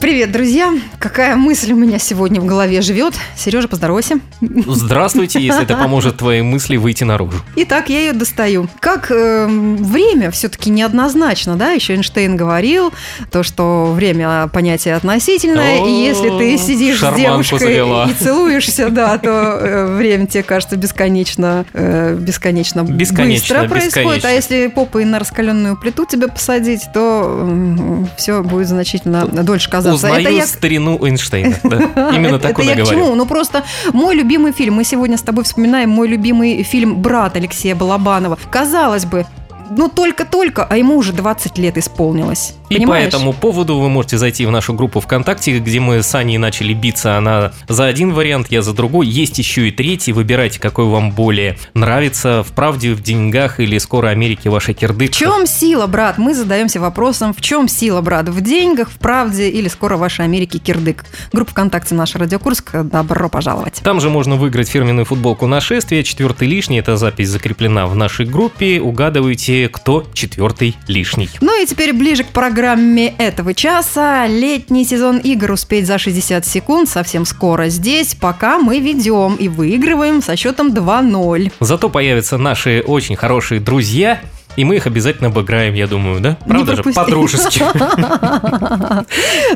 Привет, друзья! Какая мысль у меня сегодня в голове живет? Сережа, поздоровайся. Здравствуйте, если это поможет твоей мысли выйти наружу. Итак, я ее достаю. Как э, время все-таки неоднозначно, да? Еще Эйнштейн говорил, то, что время понятие относительное, О, и если ты сидишь с девушкой завела. и целуешься, да, то э, время тебе кажется бесконечно, э, бесконечно, Бесконечно, быстро происходит. бесконечно. А если попой на раскаленную плиту тебя посадить, то все будет значительно дольше казаться. Узнаю Это я старину Эйнштейна. да. Именно так он и чему? Ну просто мой любимый фильм. Мы сегодня с тобой вспоминаем мой любимый фильм «Брат» Алексея Балабанова. Казалось бы, ну только-только, а ему уже 20 лет исполнилось. И Понимаешь? по этому поводу вы можете зайти в нашу группу ВКонтакте, где мы с Аней начали биться. Она за один вариант, я за другой. Есть еще и третий. Выбирайте, какой вам более нравится. В правде, в деньгах или скоро Америке ваша кирдык. В чем сила, брат? Мы задаемся вопросом, в чем сила, брат? В деньгах, в правде или скоро в вашей Америке кирдык? Группа ВКонтакте наша Радиокурск. Добро пожаловать. Там же можно выиграть фирменную футболку нашествия. Четвертый лишний. Эта запись закреплена в нашей группе. Угадывайте, кто четвертый лишний. Ну и теперь ближе к программе этого часа. Летний сезон игр успеть за 60 секунд совсем скоро здесь, пока мы ведем и выигрываем со счетом 2-0. Зато появятся наши очень хорошие друзья, и мы их обязательно обыграем, я думаю, да? Правда же? По-дружески.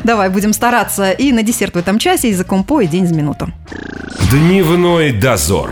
Давай, будем стараться. И на десерт в этом часе языком по и день за минуту. Дневной дозор.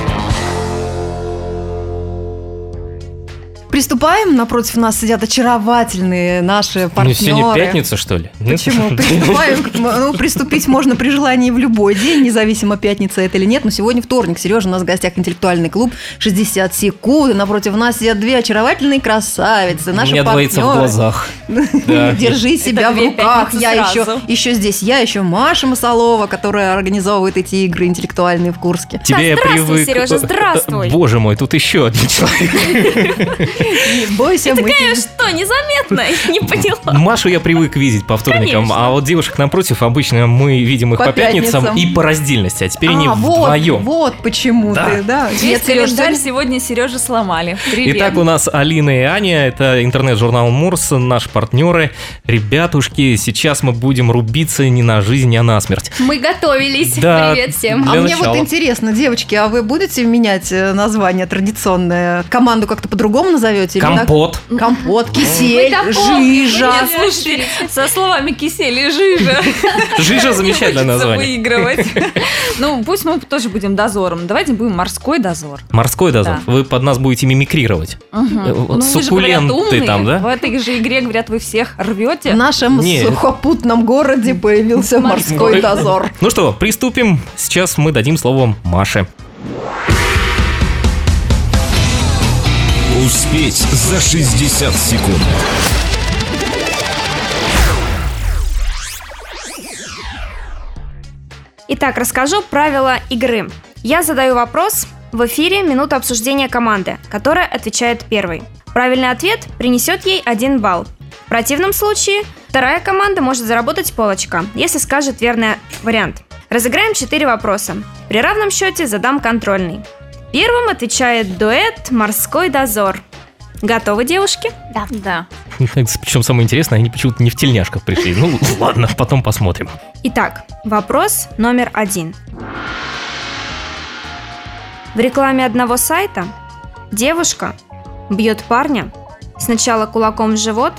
Приступаем. Напротив нас сидят очаровательные наши Ну, партнеры. сегодня пятница, что ли? Почему? Приступаем. к- Ну, приступить можно при желании в любой день, независимо, пятница это или нет. Но сегодня вторник. Сережа, у нас в гостях интеллектуальный клуб 60 секунд. Напротив нас сидят две очаровательные красавицы. У Наши меня двоится в партнеры. глазах. Держи себя в руках. Я еще, еще здесь, я еще Маша Масалова, которая организовывает эти игры интеллектуальные в Курске. Тебе я здравствуй, привык... Сережа, здравствуй. Боже мой, тут еще один человек. Не бойся, мы Такая что, незаметная? Не поняла. Машу я привык видеть по вторникам, а вот девушек напротив обычно мы видим их По пятницам, и по раздельности, а теперь они А, вот, вдвоем. вот почему Да. ты, да. Нет, календарь сегодня- Сережа сломали. Привет. Итак, у нас Алина и Аня, это интернет-журнал Мурс, наши партнеры. Ребятушки, сейчас мы будем рубиться не на жизнь, а на смерть. Мы готовились. Да. Привет всем. А мне вот интересно, девочки, а вы будете менять э, название традиционное? Команду как-то по-другому назовете? Так? Компот. Компот, Мы кисель, жижа. Нет, слушайте, со словами кисель и жижа. Жижа замечательное название. выигрывать. Ну, пусть мы тоже будем дозором. Давайте будем морской дозор. Морской дозор. Вы под нас будете мимикрировать. Э, Ну, суккуленты там, да? В этой же игре, говорят, вы всех рвете. В нашем сухопутном городе появился морской Морской. дозор. Ну что, приступим. Сейчас мы дадим слово Маше. Успеть за 60 секунд. Итак, расскажу правила игры. Я задаю вопрос, в эфире минута обсуждения команды, которая отвечает первой. Правильный ответ принесет ей один балл. В противном случае вторая команда может заработать полочка, если скажет верный вариант. Разыграем 4 вопроса. При равном счете задам контрольный. Первым отвечает дуэт «Морской дозор». Готовы, девушки? Да. Да. Причем самое интересное, они почему-то не в тельняшках пришли. Ну, ладно, потом посмотрим. Итак, вопрос номер один. В рекламе одного сайта девушка бьет парня сначала кулаком в живот,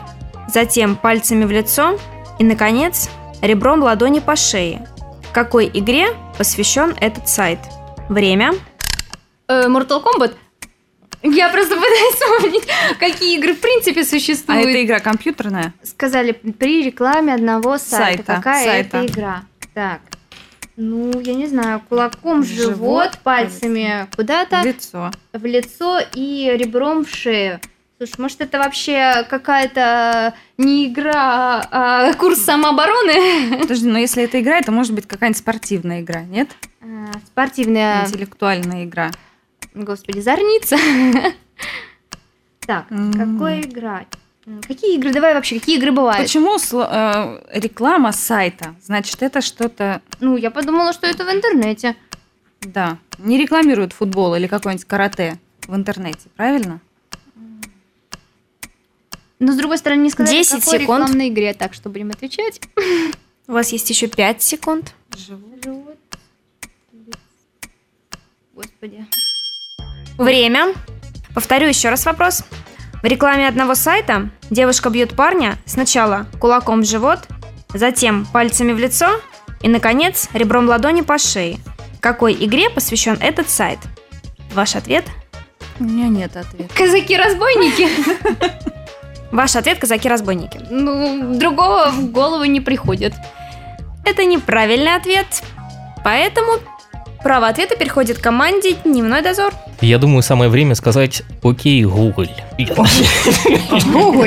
затем пальцами в лицо и, наконец, ребром ладони по шее. Какой игре посвящен этот сайт? Время. Э, Mortal Kombat? Я просто пытаюсь вспомнить, какие игры в принципе А существуют. это игра компьютерная? Сказали при рекламе одного сайта. Сайта, Какая сайта. это игра? Так. Ну, я не знаю, кулаком в В живот, живот, пальцами куда-то Лицо. в лицо и ребром в шею. Слушай, может это вообще какая-то не игра, а курс самообороны? Подожди, но если это игра, это может быть какая-нибудь спортивная игра, нет? А, Спортивная, Интеллектуальная игра. Господи, зорница. Так, какой игра? М, Какие игры? Давай вообще, какие игры бывают? Почему э, реклама сайта? Значит, это что-то, Ну, я подумала, что это в интернете. да, не рекламируют футбол или какой-нибудь карате в интернете, правильно? Но, с другой стороны, не сказать, 10 о какой секунд. рекламной игре, так что будем отвечать. У вас есть еще 5 секунд. Господи. Время. Повторю еще раз вопрос. В рекламе одного сайта девушка бьет парня сначала кулаком в живот, затем пальцами в лицо и, наконец, ребром ладони по шее. Какой игре посвящен этот сайт? Ваш ответ? У меня нет ответа. Казаки-разбойники? Ваш ответ – казаки-разбойники. Ну, другого в голову не приходит. Это неправильный ответ. Поэтому право ответа переходит к команде «Дневной дозор». Я думаю, самое время сказать «Окей, Google». Google.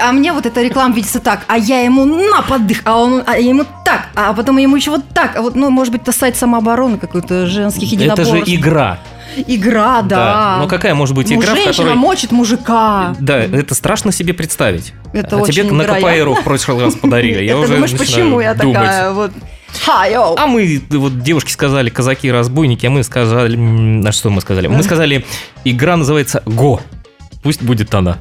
А мне вот эта реклама видится так, а я ему на поддых, а он а ему так, а потом ему еще вот так. А вот, ну, может быть, это сайт самообороны какой-то женских Это единоборств. же игра. Игра, да. Ну какая может быть Ну, игра, в женщина которой... мочит мужика. Да, это страшно себе представить. Это а тебе очень на невероятно. КПРу в прошлый раз подарили. Я Ты уже думаешь, начинаю почему я думать. такая вот... Ха, йоу. А мы, вот девушки сказали казаки-разбойники, а мы сказали... м, А что мы сказали? Мы сказали, игра называется Го. Пусть будет она.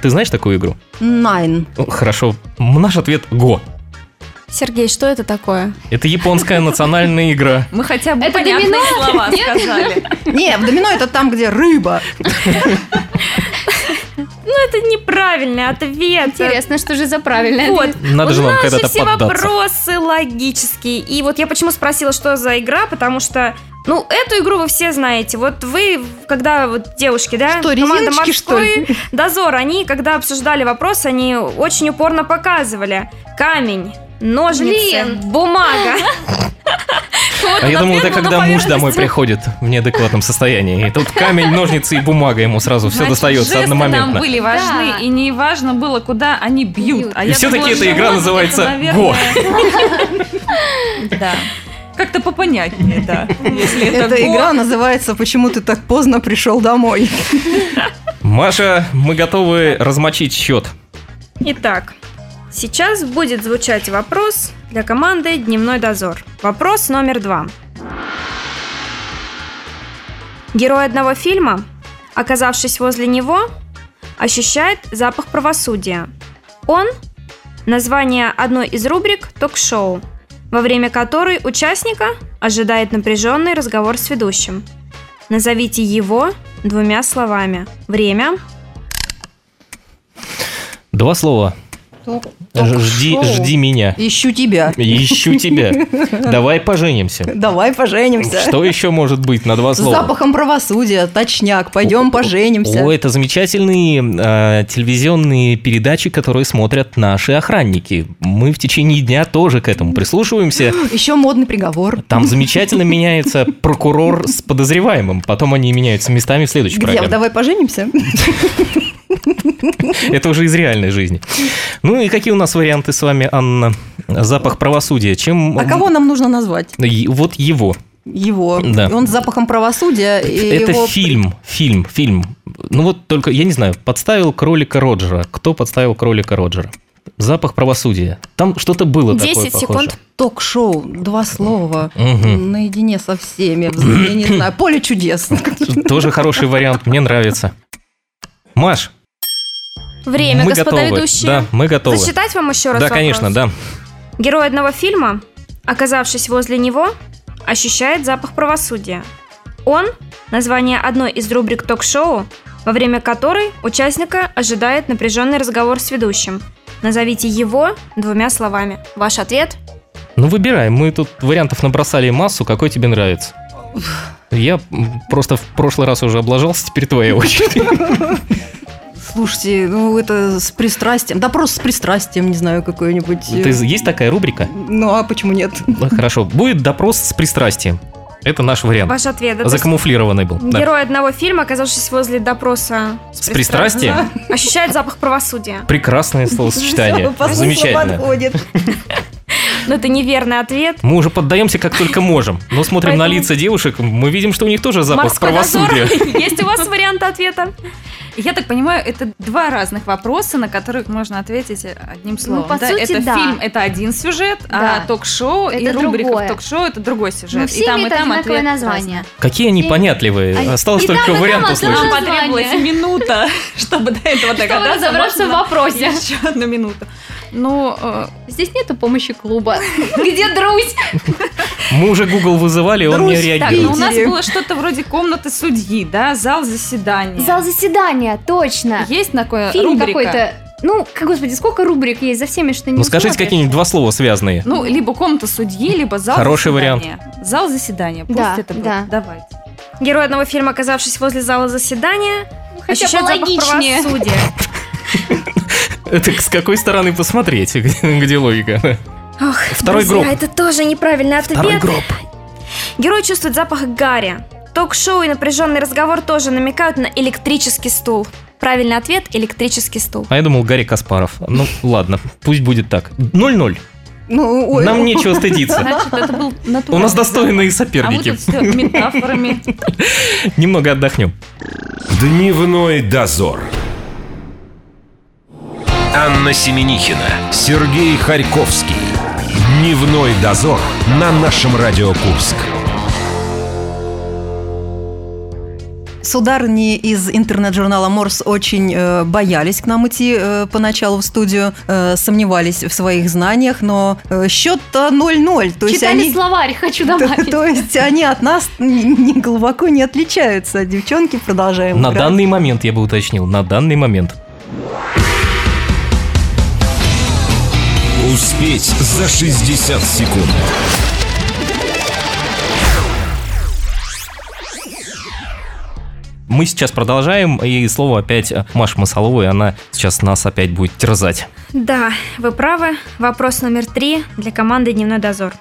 Ты знаешь такую игру? Найн. Ну, Хорошо. Наш ответ Го. Сергей, что это такое? Это японская национальная игра. Мы хотя бы Это домино? слова сказали. Не, в домино это там, где рыба. Ну, это неправильный ответ. Интересно, что же за правильное? Вот. Надо же нас когда-то все поддаться. вопросы логические. И вот я почему спросила, что за игра, потому что, ну, эту игру вы все знаете. Вот вы, когда вот девушки, да, Что, команда резиночки, что ли? «Морской дозор», они, когда обсуждали вопрос, они очень упорно показывали камень, ножницы, Блин. бумага. А я думал, это когда муж домой приходит в неадекватном состоянии. И тут камень, ножницы и бумага ему сразу все достается одномоментно. нам были важны, и не важно было, куда они бьют. А И думала, эта игра называется наверное, Да. Как-то попонятнее, да. Если это Эта го, игра называется «Почему ты так поздно пришел домой?» Маша, мы готовы размочить счет. Итак, сейчас будет звучать вопрос для команды «Дневной дозор». Вопрос номер два. Герой одного фильма, оказавшись возле него, ощущает запах правосудия. Он – название одной из рубрик ток-шоу, во время которой участника ожидает напряженный разговор с ведущим. Назовите его двумя словами. Время Два слова. Жди, жди меня. Ищу тебя. Ищу тебя. Давай поженимся. Давай поженимся. Что еще может быть на два С слова? запахом правосудия, точняк. Пойдем поженимся. О, это замечательные э, телевизионные передачи, которые смотрят наши охранники. Мы в течение дня тоже к этому прислушиваемся. Еще модный приговор. Там замечательно меняется прокурор с подозреваемым. Потом они меняются местами в следующей Где? программе. Давай поженимся. Это уже из реальной жизни. Ну и какие у нас варианты с вами, Анна? Запах правосудия. Чем... А кого нам нужно назвать? Вот его. Его. Да. Он с запахом правосудия. Это его... фильм, фильм, фильм. Ну вот только, я не знаю, подставил кролика Роджера. Кто подставил кролика Роджера? Запах правосудия. Там что-то было 10 такое похоже. секунд. Ток-шоу, два слова, Мгм. наедине со всеми, я не знаю, поле чудес. Тоже хороший вариант, мне нравится. Маш, Время, мы господа готовы. ведущие. Да, мы готовы. Зачитать вам еще раз Да, вопрос? конечно, да. Герой одного фильма, оказавшись возле него, ощущает запах правосудия. Он – название одной из рубрик ток-шоу, во время которой участника ожидает напряженный разговор с ведущим. Назовите его двумя словами. Ваш ответ? Ну, выбирай. Мы тут вариантов набросали массу. Какой тебе нравится? Я просто в прошлый раз уже облажался, теперь твоя очередь. Слушайте, ну это с пристрастием. Да просто с пристрастием, не знаю, какой-нибудь. э, Ты- Есть такая рубрика? Ну а почему нет? Ну, Хорошо. Будет допрос с пристрастием. Это наш вариант. Ваш ответ. Это Закамуфлированный был. да. Герой одного фильма, оказавшись возле допроса С пристрастием? ощущает запах правосудия. Прекрасное словосочетание. Замечательно. подходит. Но это неверный ответ. Мы уже поддаемся как только можем. Но смотрим на лица девушек, мы видим, что у них тоже запах правосудия. Есть у вас вариант ответа? Я так понимаю, это два разных вопроса, на которых можно ответить одним словом. по да? сути, это да. фильм, это один сюжет, Да. а ток-шоу и рубрика другое. в ток-шоу это другой сюжет. Но и там, и там ответ название. разный. Какие они И- понятливые. а- Осталось и только там, вариант услышать. Нам потребовалась минута, чтобы до этого догадаться. разобраться Можно в вопросе. Еще одну минуту. Ну, э, Здесь нету помощи клуба. Где Друзь? Мы уже Google вызывали, он не реагирует. ну у нас было что-то вроде комнаты судьи, да, зал заседания. Зал заседания, точно. Есть такое Фильм рубрика? какой-то. Ну, господи, сколько рубрик есть за всеми, что не Ну скажите какие-нибудь два слова связанные. Ну, либо комната судьи, либо зал Хороший заседания. Зал заседания. Пусть Да, это будет. да. Давайте. Герой одного фильма, оказавшись возле зала заседания, Хотя ощущает запах правосудия. Это с какой стороны посмотреть, где, логика? Ох, Второй друзья, гроб. это тоже неправильный ответ. Второй гроб. Герой чувствует запах гари. Ток-шоу и напряженный разговор тоже намекают на электрический стул. Правильный ответ – электрический стул. А я думал, Гарри Каспаров. Ну, ладно, пусть будет так. 0-0. Ну, ой, Нам нечего стыдиться. Значит, это был У нас достойные запах. А мы соперники. тут метафорами. Немного отдохнем. Дневной дозор. Анна Семенихина, Сергей Харьковский. Дневной дозор на нашем Радио Курск. Сударыни из интернет-журнала Морс очень э, боялись к нам идти э, поначалу в студию, э, сомневались в своих знаниях, но э, счет-то 0-0. То есть Читали они... словарь, хочу То, добавить. то есть они от нас ни, ни глубоко не отличаются. Девчонки продолжаем На играть. данный момент, я бы уточнил, на данный момент. Успеть за 60 секунд. Мы сейчас продолжаем, и слово опять э, Маши Масаловой, она сейчас нас опять будет терзать. Да, вы правы. Вопрос номер три для команды «Дневной дозор».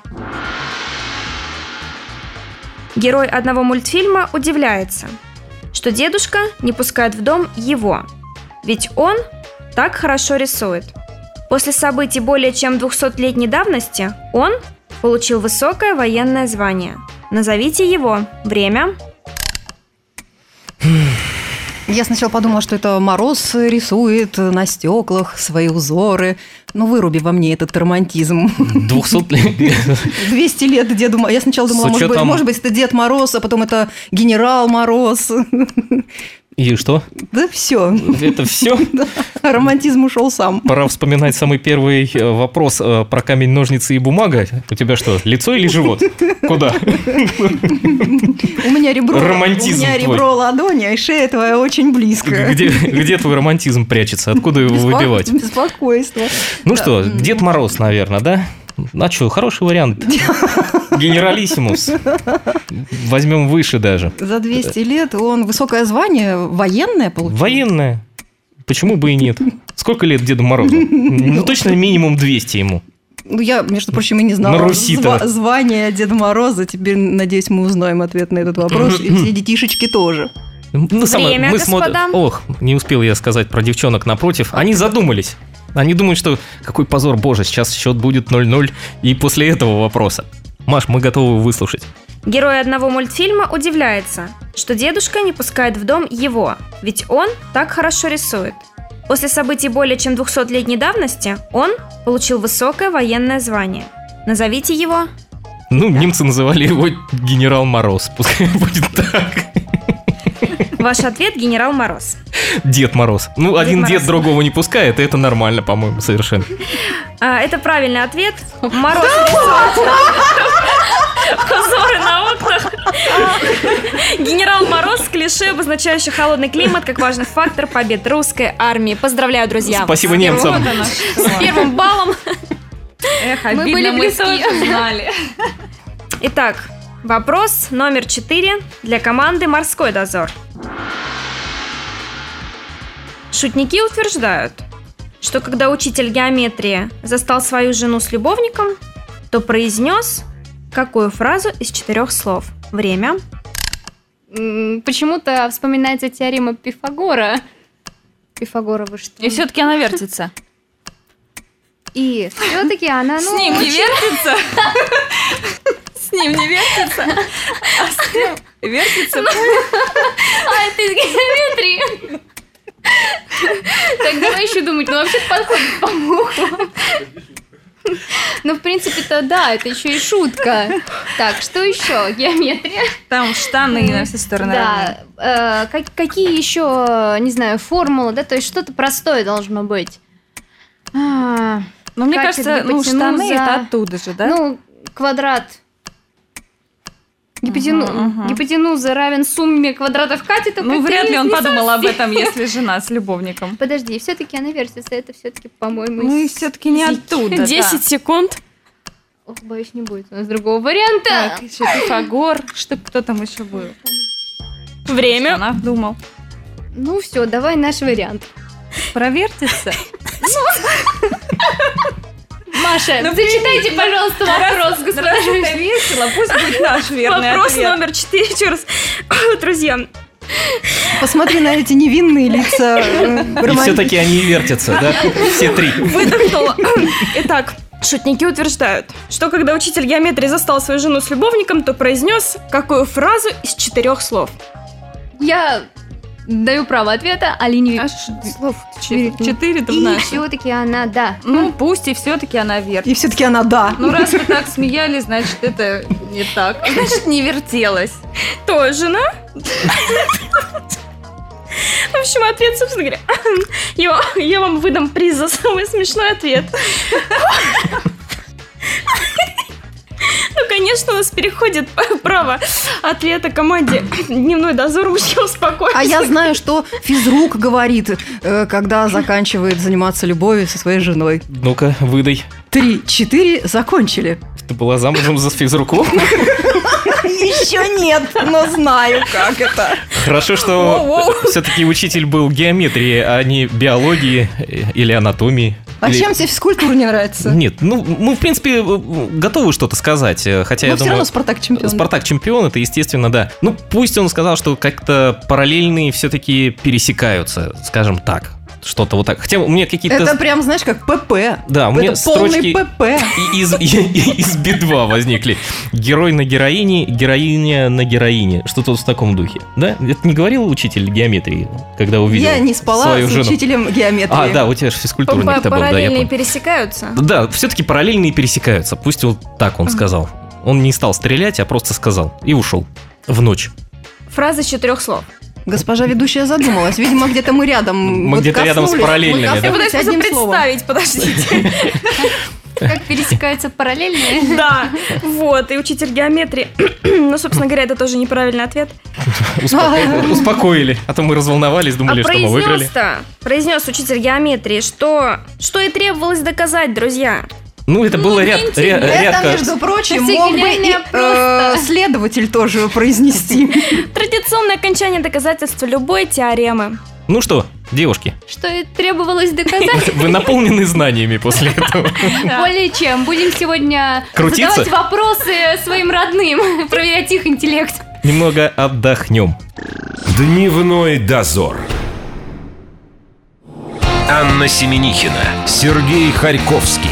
Герой одного мультфильма удивляется, что дедушка не пускает в дом его, ведь он так хорошо рисует. После событий более чем 200-летней давности он получил высокое военное звание. Назовите его. Время. Я сначала подумала, что это Мороз рисует на стеклах свои узоры. Ну, выруби во мне этот романтизм. 200 лет. 200 лет Деду Морозу. Я сначала думала, С может быть, учетом- может быть, это Дед Мороз, а потом это генерал Мороз. И что? Да все. Это все? Романтизм ушел сам. Пора вспоминать самый первый э, вопрос э, про камень, ножницы и бумага. У тебя что, лицо или живот? Куда? У меня ребро, Романтизм у меня твой. ребро ладони, а шея твоя очень близко. Где, где твой романтизм прячется? Откуда его Беспо- выбивать? Беспокойство. Ну Да. что, Дед Мороз, наверное, да? А что, хороший вариант. Генералиссимус. Возьмем выше даже. За 200 лет он высокое звание военное получил. Военное. Почему бы и нет? Сколько лет Деду Морозу? Ну, точно минимум 200 ему. Ну, я, между прочим, и не знала На Руси-то. зва- звания Деда Мороза. Теперь, надеюсь, мы узнаем ответ на этот вопрос. И все детишечки тоже. Ну, самое- Время, мы смотрим- господа. Ох, не успел я сказать про девчонок напротив. Они задумались. Они думают, что какой позор, боже, сейчас счет будет 0-0. И после этого вопроса. Маш, мы готовы выслушать. Герой одного мультфильма удивляется, что дедушка не пускает в дом его, ведь он так хорошо рисует. После событий более чем 200-летней давности он получил высокое военное звание. Назовите его. Ну, немцы называли его генерал Мороз. Пускай будет так. Ваш ответ – генерал Мороз. Дед Мороз. Ну, один Мороз. дед другого не пускает, и это нормально, по-моему, совершенно. А, это правильный ответ. Мороз узоры на окнах. Генерал Мороз – клише, обозначающий холодный климат как важный фактор побед русской армии. Поздравляю, друзья! Спасибо немцам. С первым баллом. Эх, Мы обидно, были мы близки. тоже знали. Итак, вопрос номер четыре для команды «Морской дозор». Шутники утверждают, что когда учитель геометрии застал свою жену с любовником, то произнес какую фразу из четырех слов? Время. Почему-то вспоминается теорема Пифагора. Пифагора вы что? И все-таки она вертится. И все-таки она, С ну, ним не очень- вертится. Ним не вертится. А с ним вертится. А, это из геометрии. Так, давай еще думать, ну вообще подходит по муху. Ну, в принципе-то да, это еще и шутка. Так, что еще? Геометрия. Там штаны на все стороны. Да. Э, как- какие еще, не знаю, формулы, да, то есть что-то простое должно быть. А, Но мне кажется, ну, штаны это оттуда же, да? Ну, квадрат. Гипотену- мгм. Гипотенуза равен сумме квадратов катетов. Ну, вряд ли он подумал об этом, если жена с любовником. Подожди, все-таки она вертится, это все-таки, по-моему, Ну и из- все-таки не оттуда. да. 10 секунд. Ох, боюсь, не будет у нас другого варианта. Так, еще Пифагор. Что, кто там еще был? Время. Она думал. Ну все, давай наш вариант. Провертится? Маша, зачитайте, пожалуйста, вопрос, господа. Раз это весело, пусть будет наш верный Вопрос ответ. номер 4. Еще раз. Друзья, Посмотри на эти невинные лица. э, И все-таки они вертятся, да? Все три. выдохнула. Итак, шутники утверждают, что когда учитель геометрии застал свою жену с любовником, то произнес какую фразу из четырех слов. Я даю право ответа Алине Аж слов четыре. Четыре-то в И все-таки она, да. Ну, пусть и все-таки она вертится. И все-таки она да. Ну, раз вы так смеялись, значит, это не так. Значит, не вертелась. То жена? В общем, ответ, собственно говоря, я, я вам выдам приз за самый смешной ответ. Конечно, у нас переходит право ответа команде «Дневной дозор». Мужчина, успокойтесь. А я знаю, что физрук говорит, э, когда заканчивает заниматься любовью со своей женой. Ну-ка, выдай. Три, четыре, закончили. Ты была замужем за физруком? Еще нет, но знаю, как это. Хорошо, что все-таки учитель был геометрии, а не биологии э, или анатомии. А Или- чем тебе физкультура не нравится? Нет, ну, мы, в принципе, э, готовы что-то сказать, э, хотя Но я все думаю... равно Спартак чемпион. Спартак чемпион, это естественно, да. Ну, пусть он сказал, что как-то параллельные все-таки пересекаются, скажем так. Что-то вот так. Хотя у меня какие-то... Это прям, знаешь, как ПП. Да, у меня это полный строчки ПП. и- из, из Би-2 возникли. Герой на героине, героиня на героине. Что-то в таком духе. Да? Это не говорил учитель геометрии, когда увидел Я не спала свою с жену? учителем геометрии. А, да, у тебя же физкультурник был, Параллельные пересекаются. Да, все-таки параллельные пересекаются. Пусть вот так он сказал. Он не стал стрелять, а просто сказал. И ушел. В ночь. Фраза из четырех слов. Госпожа ведущая задумалась. Видимо, где-то мы рядом. Мы вот где-то рядом с параллельными, Мы да? Я пытаюсь одним словом. представить, подождите. Как пересекаются параллельные. Да, вот, и учитель геометрии. Ну, собственно говоря, это тоже неправильный ответ. Успоко- Успокоили. А то мы разволновались, думали, а что мы выиграли. произнес-то, произнес учитель геометрии, что, что и требовалось доказать, друзья. Ну, это было ряд, ря- Это, рядко. между прочим, мог бы и э, просто. следователь тоже произнести. Традиционное окончание доказательства любой теоремы. Ну что, девушки, Что и требовалось доказать. вы наполнены знаниями после этого. Более чем. Будем сегодня Крутиться? задавать вопросы своим родным, проверять их интеллект. Немного отдохнем. Дневной дозор. Анна Семенихина, Сергей Харьковский.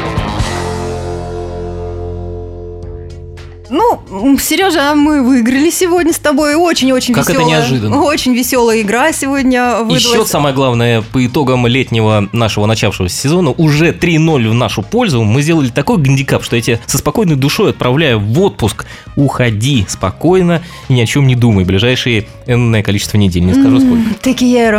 Ну, Сережа, мы выиграли сегодня с тобой. Очень-очень Как это веселая. неожиданно. Очень веселая игра сегодня И выдалась. счет, самое главное, по итогам летнего нашего начавшегося сезона, уже 3-0 в нашу пользу. Мы сделали такой гандикап, что я тебя со спокойной душой отправляю в отпуск. Уходи спокойно и ни о чем не думай. Ближайшие энное количество недель, не скажу сколько.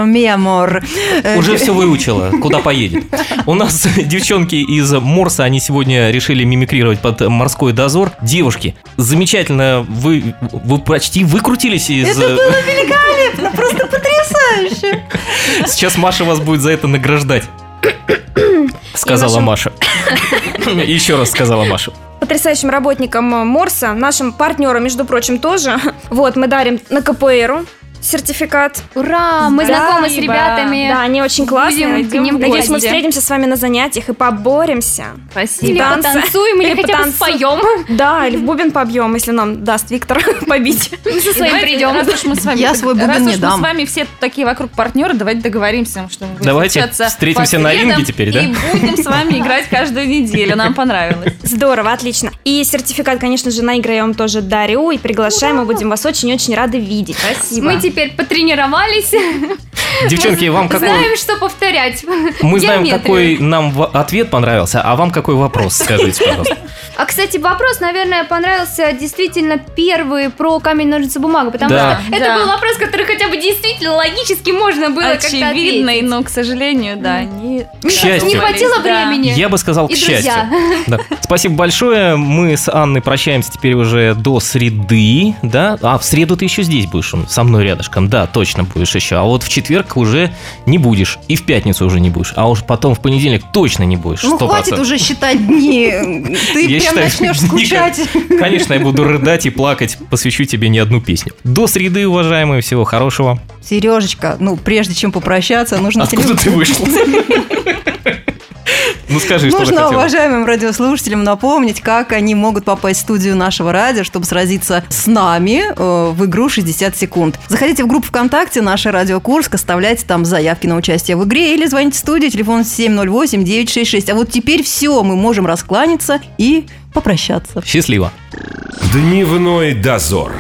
Mi amor. Э, Уже все выучила, куда поедет. У нас девчонки из Морса, они сегодня решили мимикрировать под морской дозор. Девушки, замечательно, вы, вы почти выкрутились из... Это было великолепно, просто потрясающе. Сейчас Маша вас будет за это награждать. Сказала Маша. Еще раз сказала Маша. Потрясающим работникам Морса, нашим партнерам, между прочим, тоже. Вот, мы дарим на КПРу сертификат. Ура, мы Да, знакомы с ребятами. Да, они очень классные. Будем ним Надеюсь, мы встретимся с вами на занятиях и поборемся. Или Спасибо. Танцы. потанцуем, или, Или хотя бы споем. Да, или в бубен побьем, если нам даст Виктор побить. Мы со своим придем. Раз уж мы с вами, Я свой бубен раз не уж мы дам. с вами все такие вокруг партнеры, давайте договоримся, что мы будем Давайте встречаться встретимся на ринге теперь, да? И будем с вами играть каждую неделю. Нам понравилось. Здорово, отлично. И сертификат, конечно же, на игры я вам тоже дарю и приглашаем. Мы будем вас очень-очень рады видеть. Спасибо. Мы теперь потренировались. Девчонки, вам какой... Знаем, что повторять. Мы знаем, какой нам ответ понравился, а вам какой вопрос, скажите, пожалуйста. А, кстати, вопрос, наверное, понравился действительно первый про камень, ножницы, бумагу, потому Да. что это Да. был вопрос, который хотя бы действительно логически можно было как-то Очевидный, но, к сожалению, да, не... К счастью. Не хватило Да. времени. Я бы сказал, к И счастью. Да. Спасибо большое. Мы с Анной прощаемся теперь уже до среды, да? А в среду ты еще здесь будешь, он со мной рядышком. Да, точно будешь еще. А вот в четверг уже не будешь. И в пятницу уже не будешь. А уж потом в понедельник точно не будешь. Ну, 100%. хватит уже считать дни. Ты прям считаю, начнешь скучать. Конечно, я буду рыдать и плакать. Посвящу тебе не одну песню. До среды, уважаемые. Всего хорошего. Сережечка, ну, прежде чем попрощаться, нужно... Откуда ты вышла? Ну скажи, что Нужно уважаемым радиослушателям напомнить, как они могут попасть в студию нашего радио, чтобы сразиться с нами э, в игру 60 секунд. Заходите в группу ВКонтакте «Наша радио Курск», оставляйте там заявки на участие в игре или звоните в студию, телефон 708-966. А вот теперь все, мы можем раскланяться и попрощаться. Счастливо. Дневной дозор.